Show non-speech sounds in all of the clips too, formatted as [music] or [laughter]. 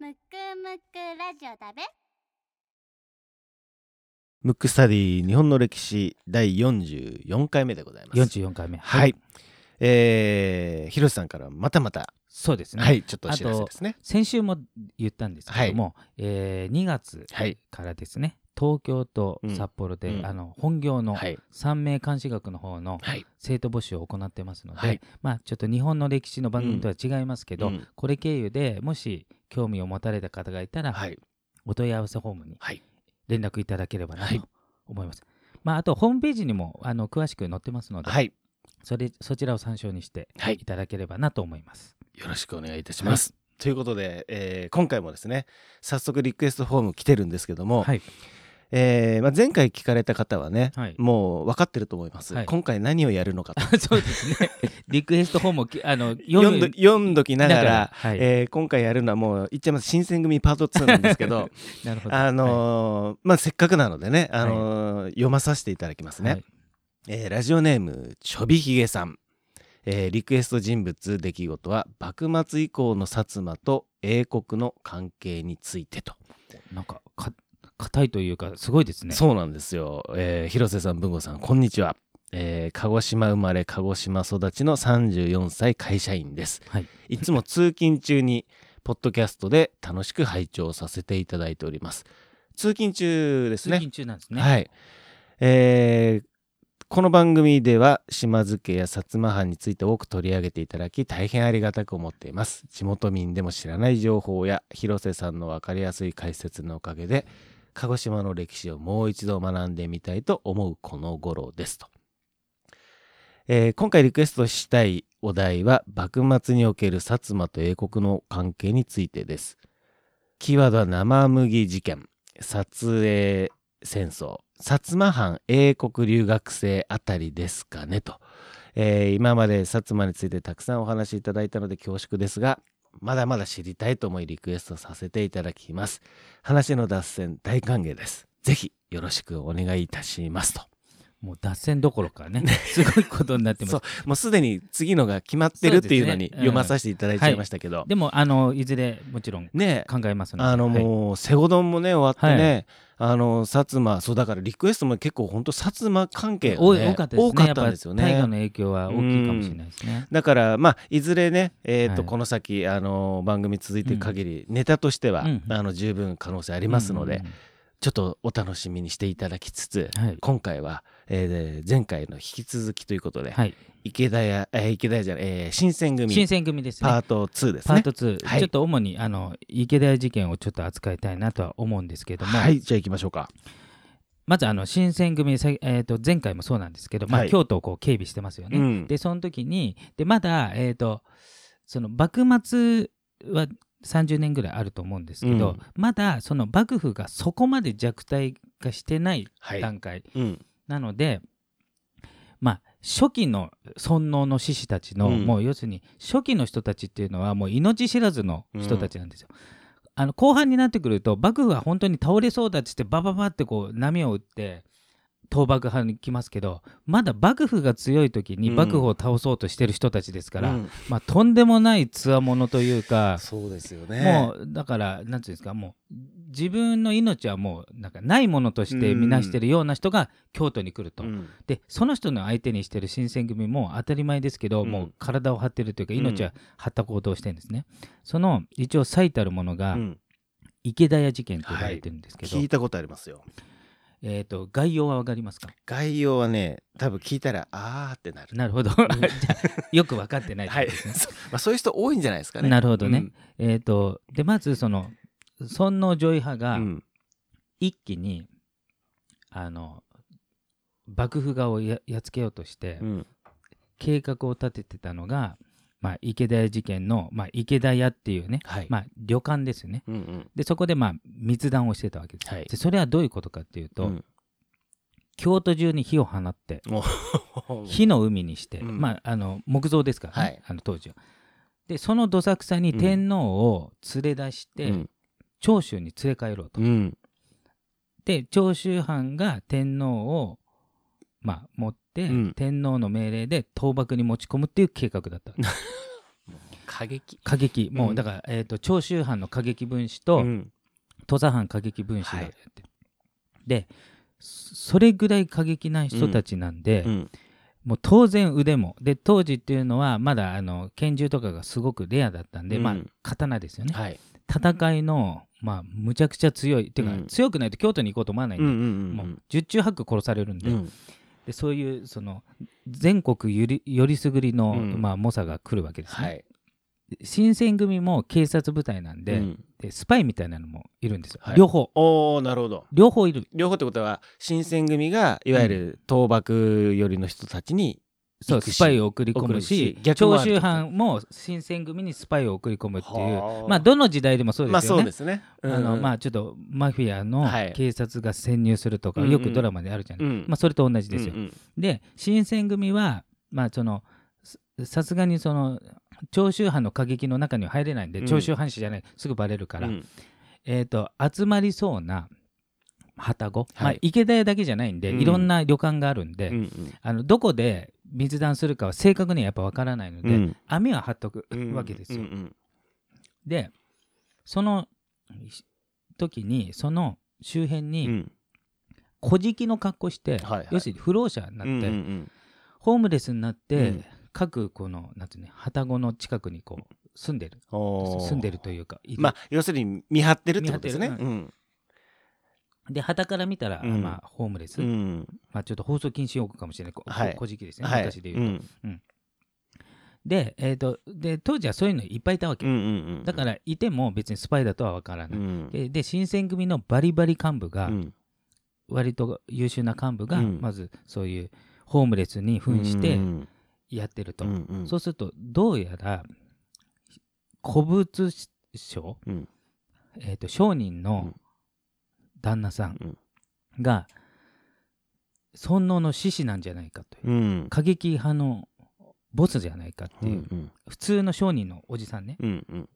むくむくラジオだべ。ムックスタディ日本の歴史第44回目でございます。44回目。はい、えー、広瀬さんからまたまた、そうですね、はいちょっとお知らせですね。先週も言ったんですけども、えー2月はいからですね東京と札幌で、うんうん。あの本業のはい。三名監視学の方のはい。生徒募集を行ってますので、はい。まあちょっと日本の歴史の番組とは違いますけど、うん。これ経由でもし興味を持たれた方がいたら、はい。お問い合わせフォームにはい。連絡いただければなはい。と思います。まあ、あとホームページにもあの詳しく載ってますので、はい。それそちらを参照にしてはい。いただければなと思います。よろしくお願いいたします、ということで、えー今回もですね早速リクエストフォーム来てるんですけども、はい、えーまあ、前回聞かれた方はね、はい。もう分かってると思います、はい。今回何をやるのかと。[laughs] そうですね。リクエストフォームをきあの読んど読んどきながらはい。えー今回やるのはもう言っちゃいます新選組パート2なんですけど [laughs] なるほど。あのーまあせっかくなのでね、あのー読まさせていただきますね、はい。えーラジオネームちょびひげさん、えーリクエスト人物出来事は幕末以降の薩摩と英国の関係についてと、なんかか硬いというかすごいですね。そうなんですよ、えー広瀬さん文吾さんこんにちは、えー鹿児島生まれ鹿児島育ちの34歳会社員ですはい。いつも通勤中にポッドキャストで楽しく拝聴させていただいております通勤中です通ね勤中なんですね。はい。えーこの番組では島津家や薩摩藩について多く取り上げていただき大変ありがたく思っています。地元民でも知らない情報や広瀬さんの分かりやすい解説のおかげで鹿児島の歴史をもう一度学んでみたいと思うこの頃ですと。えー今回リクエストしたいお題は幕末における薩摩と英国の関係についてです。キーワードは生麦事件、撮影戦争、薩摩藩英国留学生あたりですかねと、えー今まで薩摩についてたくさんお話しいただいたので恐縮ですが、まだまだ知りたいと思いリクエストさせていただきます。話の脱線大歓迎です。ぜひよろしくお願いいたしますと。もう脱線どころかね、すごいことになってます。もうすでに次のが決まってるっていうのに読まさせていただいちゃいましたけど、でもあのいずれもちろんね。考えますので。あのはい。もう瀬古丼もね終わってね、あの薩摩そうだからリクエストも結構本当薩摩関係が、ね、多かったですね。多かったんですよね。大河の影響は大きいかもしれないですね。だからまあいずれね、えーとはい。この先あの番組続いていく限り、ネタとしては、うん。あの十分可能性ありますので、うんうんちょっとお楽しみにしていただきつつ、はい今回は、えー前回の引き続きということで、はい。池田屋、えー池田屋じゃない、えー新選組新選組ですね。パート2ですね。パート2、はいちょっと主にあの池田屋事件をちょっと扱いたいなとは思うんですけれども、はい、じゃあ行きましょうか。まずあの新選組、さえー、と前回もそうなんですけど、まあはい京都をこう警備してますよね。うんでその時にでまだ、えー、とその幕末は30年ぐらいあると思うんですけど、うんまだその幕府がそこまで弱体化してないはい。段階うん。なので、まあ初期の尊王の志士たちの、うんもう要するに初期の人たちっていうのはもう命知らずの人たちなんですよ。あの後半になってくると幕府は本当に倒れそうだっつってバババってこう波を打って倒幕派に来ますけどまだ幕府が強い時にうん。幕府を倒そうとしてる人たちですから、うん。まあ、とんでもないつわものというか、そうですよね。もうだからなんていうんですかもう自分の命はもうなんかないものとして見なしてるような人が京都に来ると、うん。でその人の相手にしてる新選組も当たり前ですけど、うん。もう体を張ってるというかうん。命は張った行動をしてるんですね、その一応最たるものが、うん。池田屋事件と呼ばれてるんですけど、聞いたことありますよ。えー、と概要はわかりますか？概要はね多分聞いたらあーってなる。なるほど。[laughs] よく分かってないってはい。まあ、そういう人多いんじゃないですかね。なるほどね。えっ、とでまずその尊王攘夷派うがん。一気に、あの幕府側をややっつけようとして、うん。計画を立ててたのが、まあ、池田屋事件の、まあ、池田屋っていうね、はい、まあ、旅館ですよね。うんうん。でそこでまあ密談をしてたわけです、はい。でそれはどういうことかっていうと、うん。京都中に火を放って [laughs] 火の海にして、うん。まあ、あの木造ですからね、はい。あの当時は。でそのどさくさに天皇を連れ出して、うん。長州に連れ帰ろうと。うん。で長州藩が天皇を、まあ、持って、うん。天皇の命令で倒幕に持ち込むっていう計画だった。[laughs] 過激。過激。もう、うん。だから、えー、と長州藩の過激分子と、うん。土佐藩過激分子がはい。やって、でそそれぐらい過激な人たちなんで、うん。もう当然腕も。で当時っていうのはまだあの拳銃とかがすごくレアだったんで、うん。まあ刀ですよね、はい。戦いのまあむちゃくちゃ強い。っていうか、うん。強くないと京都に行こうと思わないんで、うんうんうん。もう十中八九殺されるんで,、うんでそういうその全国よりよりすぐりの、うん。まあ、猛者が来るわけですね、はい。新選組も警察部隊なんで,、うん。でスパイみたいなのもいるんですよ、はい。両方。おおなるほど。両方いる。両方ってことは新選組がいわゆる倒幕寄りの人たちにそうスパイを送り込むし長州藩も新選組にスパイを送り込むっていうはあ。まあどの時代でもそうでまあすよね。そうですね。あのまああちょっとマフィアのはい。警察が潜入するとか、うんうんよくドラマであるじゃない、うん。まあそれと同じですよ。うんうんで新選組はまあそのささすがにその長州藩の過激の中には入れないんで、うん。長州藩士じゃない。すぐバレるから、うん。えー、と集まりそうな旅籠、まあはい池田屋だけじゃないんで、うん。いろんな旅館があるんで、うんうん。あのどこで密談するかは正確にはやっぱ分からないので、うん。網は張っとくうんわけですよ。うんうんでその時にその周辺うにん。小敷の格好して、はいはい。要するに不老者になって、うんうんホームレスになって、うん。各このなんていうの旅籠の近くにこう住んでる。住んでるというかまあ要するに見張ってるってことですね。うんで旗から見たら、うん。まあ、ホームレス、うん。まあ、ちょっと放送禁止用語かもしれない。こはいですね、はい。昔で言うと。うん。で,、えー、とで当時はそういうのいっぱいいたわけ、うんうんうんだからいても別にスパイだとは分からない、うん。でで新選組のバリバリ幹部が、うん。割と優秀な幹部が、うん。まずそういうホームレスに扮してうんやってると、うんうん。そうするとどうやら古物商、うん。えー、と商人の旦那さんが尊王の志士なんじゃないかという、うん。過激派のボスじゃないかってうんいう、普通の商人のおじさんね。うんうん。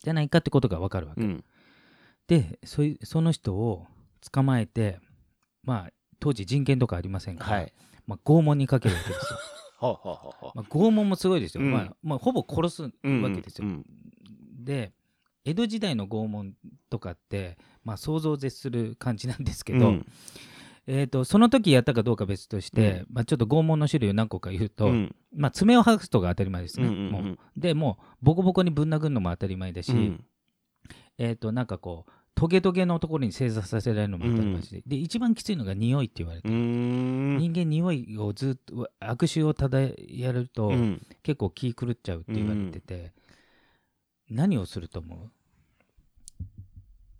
じゃないかってことが分かるわけ、うん。でそいその人を捕まえてまあ当時人権とかありませんから、はい。まあ、拷問にかけるわけですよ、[laughs] まあ、拷問もすごいですよ、うん。まあまあ、ほぼ殺すわけですよ、うん。で江戸時代の拷問とかって、まあ、想像を絶する感じなんですけど、うん。えー、とその時やったかどうか別として、まあ、ちょっと拷問の種類を何個か言うと、うん。まあ、爪を剥がすとか当たり前ですね、うんうんうん。もうでもうボコボコにぶん殴るのも当たり前だし、うん。えー、となんかこうトゲトゲのところに正座させられるのも当たり前だし、で一番きついのが匂いって言われて、人間匂いをずっと悪臭を漂やると、うん。結構気狂っちゃうって言われてて、何をすると思う？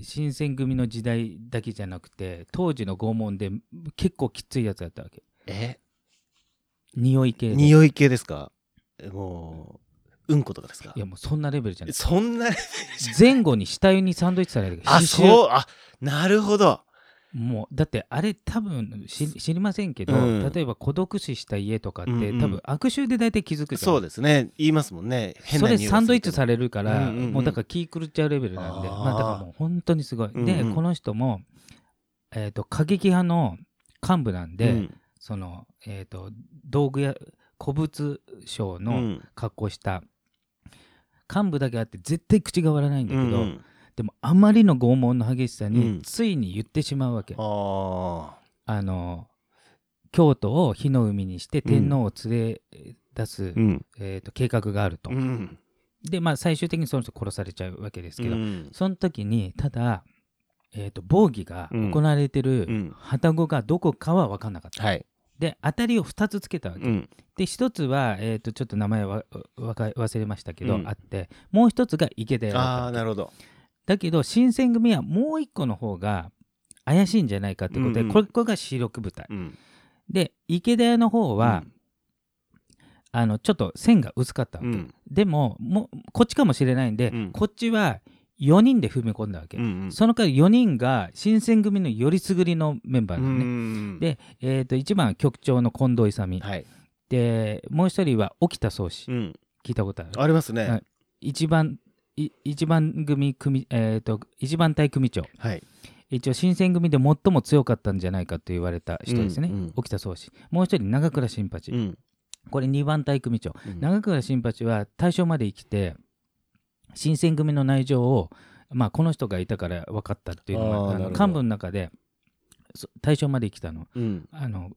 新選組の時代だけじゃなくて当時の拷問で結構きついやつだったわけ。え？匂い系で。匂い系ですか？もううん。ことかですか？いやもうそんなレベルじゃない。そんな前後に死体にサンドイッチされるあそう？あなるほどもうだってあれ多分知知りませんけど、うん。例えば孤独死した家とかって、うんうん。多分悪臭で大体気づくそうですね。言いますもんね。変それサンドイッチされるから、うんうんうん。もうだから気狂っちゃうレベルなんで。まあだからもう本当にすごい、うんうん。でこの人も、えー、と過激派の幹部なんで、うん。その、えー、と道具や古物商のうん。格好した幹部だけあって絶対口が割らないんだけど、うんうんでもあまりの拷問の激しさに、うん。ついに言ってしまうわけ。ああの京都を火の海にして天皇を連れ出す、ーうん。えー、と計画があると。うん。でまあ最終的にその人殺されちゃうわけですけど、うん。その時にただえー、と防御が行われてうるん。旅籠がどこかは分かんなかった、はい。で当たりを2つつけたわけ、うん。で1つは、えー、とちょっと名前はわか忘れましたけど、うん。あってもう1つが池田屋だったあなるほどだけど新選組はもう1個の方が怪しいんじゃないかってことで、うんうん。これこれが主力部隊。うん。で池田屋の方は、あのちょっと線が薄かったわけ、うん。でももうこっちかもしれないんで、うん。こっちは4人で踏み込んだわけ、うんうん。その代わり4人が新選組のよりすぐりのメンバーうなのね、んで、えー、と1番は局長の近藤勇、はい。でもう一人は沖田総司、うん。聞いたことある？ありますね。はい。一番い一番組組、えー、と一番隊組長。はい。一応新選組で最も強かったんじゃないかと言われた人ですね、うんうん。沖田総司。もう一人長倉新八、うん。これ2番隊組長。うん。長倉新八は大正まで生きて新選組の内情を、まあ、この人がいたから分かったっていうのが幹部の中でそ大正まで生きたの。うん。あの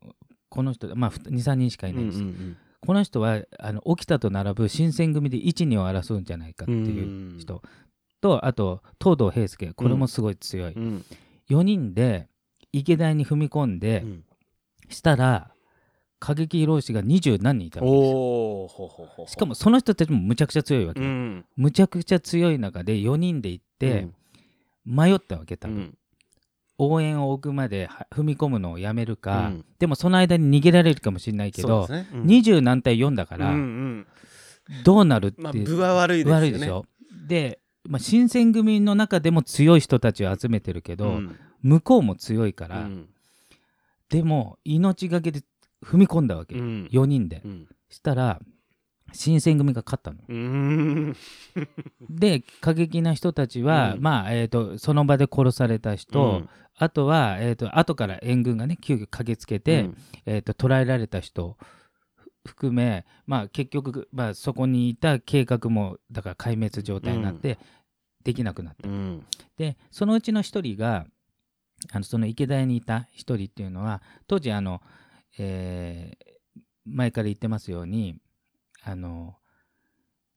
この人、まあ、23人しかいないんです、うんこの人はあの沖田と並ぶ新選組で1、2を争うんじゃないかっていう人、とあと東堂平介これもすごい強い、うん。うん4人で池田に踏み込んで、うん。したら過激浪士が二十何人いたわけですしかもその人たちもむちゃくちゃ強いわけ、うん。むちゃくちゃ強い中で4人で行って迷ったわけ多分、うん応援を置くまでは踏み込むのをやめるか、うん。でもその間に逃げられるかもしれないけど、ね。うん。二十何対4だかうんらうん。どうなるっていう、まあ分は悪いですよね。悪いでしょ。で、まあ、新選組の中でも強い人たちを集めてるけど、うん。向こうも強いから、うん。でも命がけで踏み込んだわけ、うん。4人で、うん。したら新選組が勝ったの。うん。で過激な人たちは、うん。まあ、えー、とその場で殺された人、うんあとは、えー、と後から援軍がね急遽駆けつけて、えー、と捕らえられた人ふ含め、まあ、結局、まあ、そこにいた計画もだから壊滅状態になって、できなくなった。うん。でそのうちの一人があのその池田屋にいた一人っていうのは当時あの、えー前から言ってますようにあの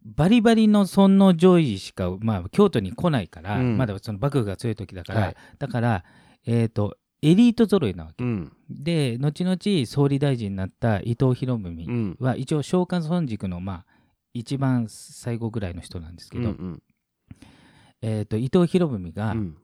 バリバリの尊王攘夷しか、まあ、京都に来ないから、うん。まだその幕府が強い時だから、はい。だから、えー、とエリート揃いなわけ。うん。で後々総理大臣になった伊藤博文うん。は一応召喚村塾のまあ一番最後ぐらいの人なんですけど、うんえー、と伊藤博文が、うん。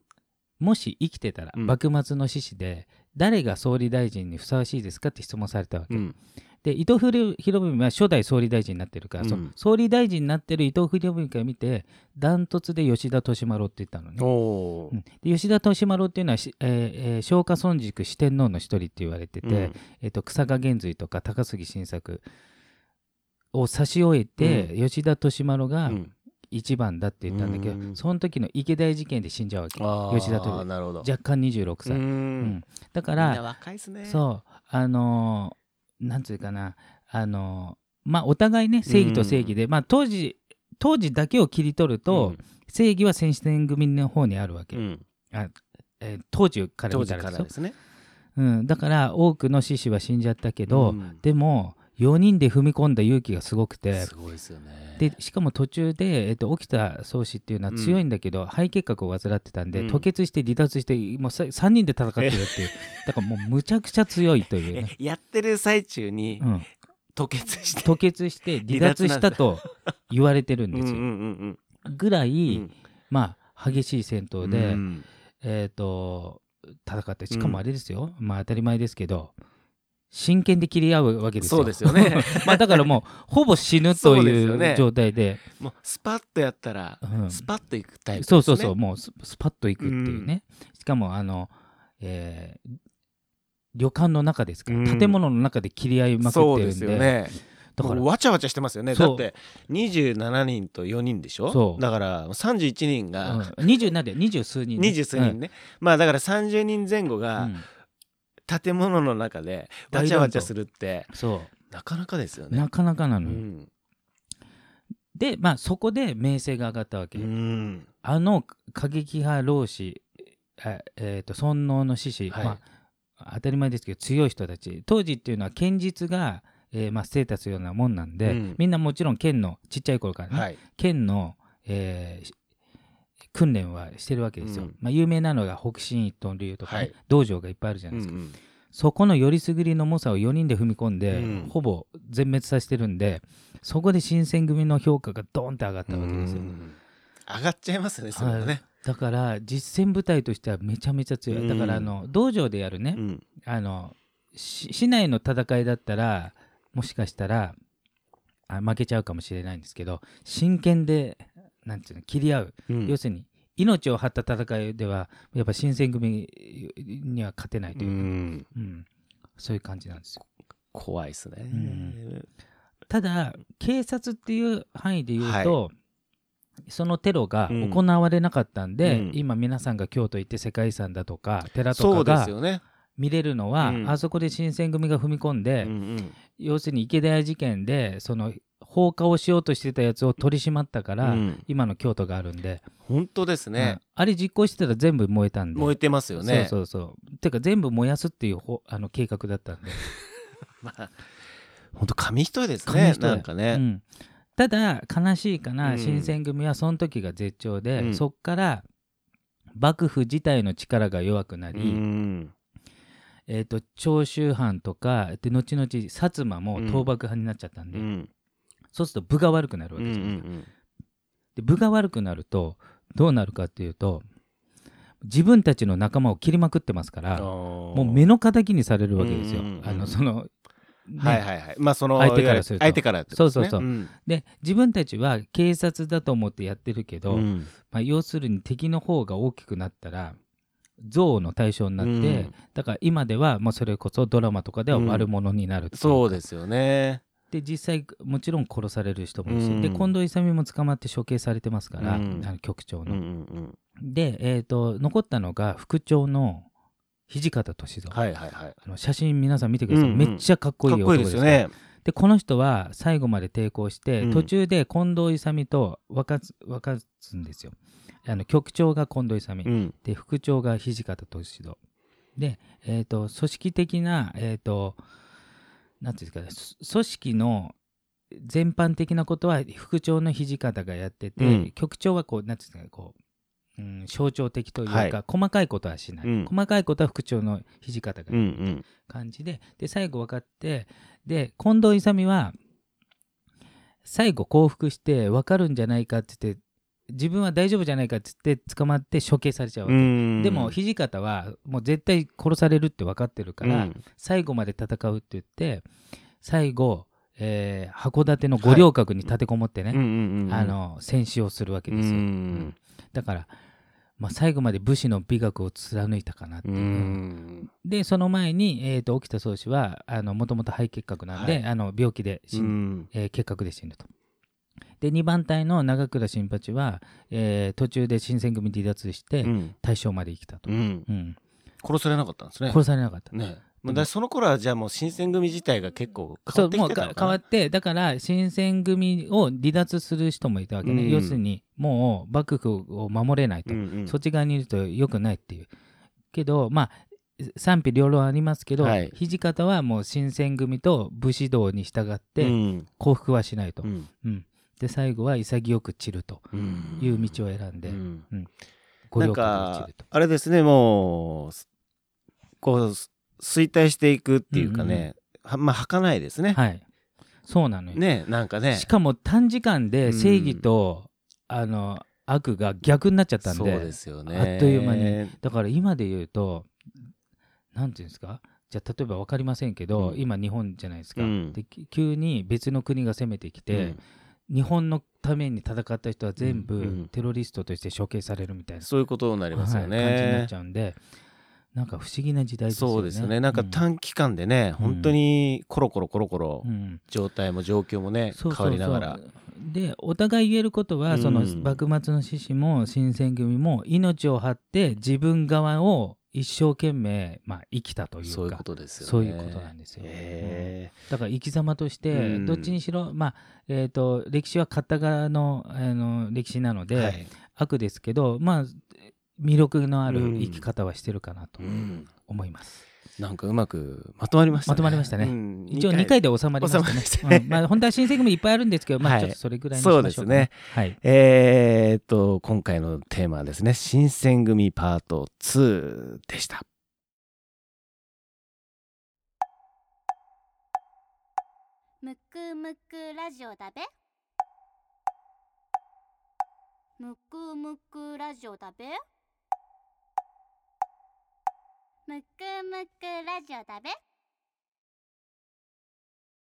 もし生きてたら、うん。幕末の志士で誰が総理大臣にふさわしいですかって質問されたわけ、うんで伊藤博文は初代総理大臣になってるから、うん。総理大臣になってる伊藤博文から見てダントツで吉田利丸って言ったのね、うん。で吉田利丸っていうのはし、えーえー松下村塾四天王の一人って言われてて、うん。えー、と草加源瑞とか高杉晋作を差し終えて、吉田利丸がうん。一番だって言ったんだけど、うん。その時の池田屋事件で死んじゃうわけ。吉田となるほど。若干26う歳、うん。ん。だかみんなら若いですね。そう。あのーなんつうかなあのーまあお互いね正義と正義で、まあ当時当時だけを切り取ると、正義は戦士戦組の方にあるわけ、うん。あえー当時から見たらですよ。からですね。うん、だから多くの志士は死んじゃったけど、うん。でも4人で踏み込んだ勇気がすごくて。すごいですよね。でしかも途中で、えっと、沖田総司っていうのは強いんだけど、肺結核を患ってたんで、うん。吐血して離脱してもうさ3人で戦ってるっていう。だからもうむちゃくちゃ強いというえね、[laughs] やってる最中にうん、吐血して。吐血して離脱したと言われてるんですよ、うんうんうんぐらい、うん。まあ激しい戦闘で、うん。えっ、と戦ってしかもあれですよ、まあ当たり前ですけど真剣で切り合うわけですよ。そうですよね。[laughs] まあだからもうほぼ死ぬという状態で。[laughs] もうスパッとやったらうん。スパッといくタイプですね。そうそうそうもうススパッと行くっていうね、しかもあの、えー旅館の中ですから、うん。建物の中で切り合いまくってるんで。そうですよね。だからわちゃわちゃしてますよね。だって27人と4人でしょ？そう。だから31人うん。が20なんで？二十数人ね、二十数人ね。まあだから30人前後うんがうん建物の中でわちゃわちゃするってそなかなかですよう、ね。なかなかなのよ、うん。でまあそこで名声が上がったわけ、うん。あの過激派老子あえー、と尊王の志士、はい。まあ、当たり前ですけど強い人たち。当時っていうのは剣術が、えーまあ、ステータスようなもんなんで、うん。みんなもちろん剣のちっちゃい頃からね、はい。剣の、えーし訓練はしてるわけですよ。うん。まあ、有名なのが北進一刀流とかね、はい。道場がいっぱいあるじゃうないですか。んそこのよりすぐりの猛者を4人で踏み込んで、うん。ほぼ全滅させてるんでそこで新選組の評価がドーンって上がったわけですよ。上がっちゃいますねそれはね、だから実戦部隊としてはめちゃめちゃ強い、だからあの道場でやるね、うん。あのし市内の戦いだったらもしかしたらあ負けちゃうかもしれないんですけど真剣でなんていうの切り合う、うん。要するに命を張った戦いではやっぱ新選組には勝てないとういうか、ん。うん。そういう感じなんですよ。怖いですね、ん。ただ警察っていう範囲で言うと、そのテロがうん。行われなかったんで、うん。今皆さんが京都行って世界遺産だとか寺とかが見れるのは、うん。あそこで新選組が踏み込んで、うんうん。要するに池田屋事件でその放火をしようとしてたやつを取り締まったから、うん。今の京都があるんで、本当ですね。うん、あれ実行してたら全部燃えたんで。燃えてますよね。そうそうそう。てか全部燃やすっていうほあの計画だったんで、[laughs] まあ本当紙一重です紙一重。ねなんかね、うん。ただ悲しいかな、うん。新選組はその時が絶頂で、うん。そっから幕府自体の力が弱くなり、うん。えー、と長州藩とかで後々薩摩も倒幕派になっちゃったんで、うんそうすると分が悪くなるわうんうけですよ、んで分が悪くなるとどうなるかっていうと自分たちの仲間を切りまくってますからももう目の敵にされるわけですよ。うんうんうんあのそのね。はいはいはい。まあその相手からすると。相手からね。そうそうそう。うん。で自分たちは警察だと思ってやってるけど、うん。まあ、要するに敵の方が大きくなったら憎悪の対象になって、うん。だから今ではもうそれこそドラマとかでは悪者になるそうですよねで実際もちろん殺される人もいるし、うん。で近藤勇も捕まって処刑されてますから、うん。あの局長うんうの。んうん。で、えー、と残ったのが副長の土方歳三、はいはいはい。あの写真皆さん見てください、うんうん。めっちゃかっこいい男ですよね。でこの人は最後まで抵抗して、うん。途中で近藤勇と分かつ分かつんですよ。あの局長が近藤勇、うん。で副長が土方歳三。で、えー、と組織的なえっ、となんていうんですか組織の全般的なことは副長の土方がやってて、うん。局長はこうなんていうんですかねこう、うん、象徴的というか、はい。細かいことはしない、うん。細かいことは副長の土方がうんうやるん。感じでで最後分かってで近藤勇は最後降伏して分かるんじゃないかって言って自分は大丈夫じゃないかって言って捕まって処刑されちゃうわけ、うん。でも土方はもう絶対殺されるって分かってるから、うん。最後まで戦うって言って最後、えー函館の五稜郭に立てこもってね、うんうんうんあの戦死をするわけうですよ、ん。だから、まあ、最後まで武士の美学を貫いたかなってういう、ん。でその前に、えー、と沖田総司はもともと肺結核なんで、はい。あの病気で死うんん。えー結核で死ぬと。で2番隊の長倉新八は、えー途中で新選組離脱してうん。大正まで生きたと、殺されなかったんですね。殺されなかった。ね。まあだその頃はじゃあもう新選組自体が結構変わってきてた変わってだから新選組を離脱する人もいたわけね、うん。要するにもう幕府を守れないと、うんうん。そっち側にいると良くないっていう。けどまあ賛否両論ありますけど、はい。土方はもう新選組と武士道に従ってうん。降伏はしないと、うん。うんで最後は潔く散るとうん。いう道を選んで、うん。五稜郭をなんか。あれですねもうこう衰退していくっていうかね、はまあ儚いですね、はい。そうなのよ、ねなんかね。しかも短時間で正義と、あの悪が逆になっちゃったんでそうですよね。あっという間に。だから今で言うとなんていうんですか？じゃあ例えば分かりませんけど、うん。今日本じゃないですか、うん。でき急に別の国が攻めてきて、日本のために戦った人は全部うんうん。テロリストとして処刑されるみたいな、そういうことになりますよはい感じになっねち。ゃうんでなんか不思議な時代ですよね。そうですよね。なんかうん。短期間でね、本当にコロコロコロコロうん。状態も状況もね、変わりながら。でお互い言えることは、うん。その幕末の志士も新選組も命を張って自分側を一生懸命、まあ、生きたというかそういうことですよね。そういうことなんですよへだから生き様として、うん。どっちにしろ、まあえー、と歴史は勝った側のあの歴史なので、えはい。悪ですけど、まあ、魅力のあるうん。生き方はしてるかなとうん。思います。なんかうまくまとまりましたね。まとまりましたね。うん。一応2回。で収まりましたね。収まりましたね。うん。まあ、本当は新選組いっぱいあるんですけど、まはい。あちょっとそれぐらいにしましょうか、そうですね。はい。えーっと今回のテーマはですね新選組パート2でした。むくむくラジオだべ。むくむくラジオだべむくむくラジオだべ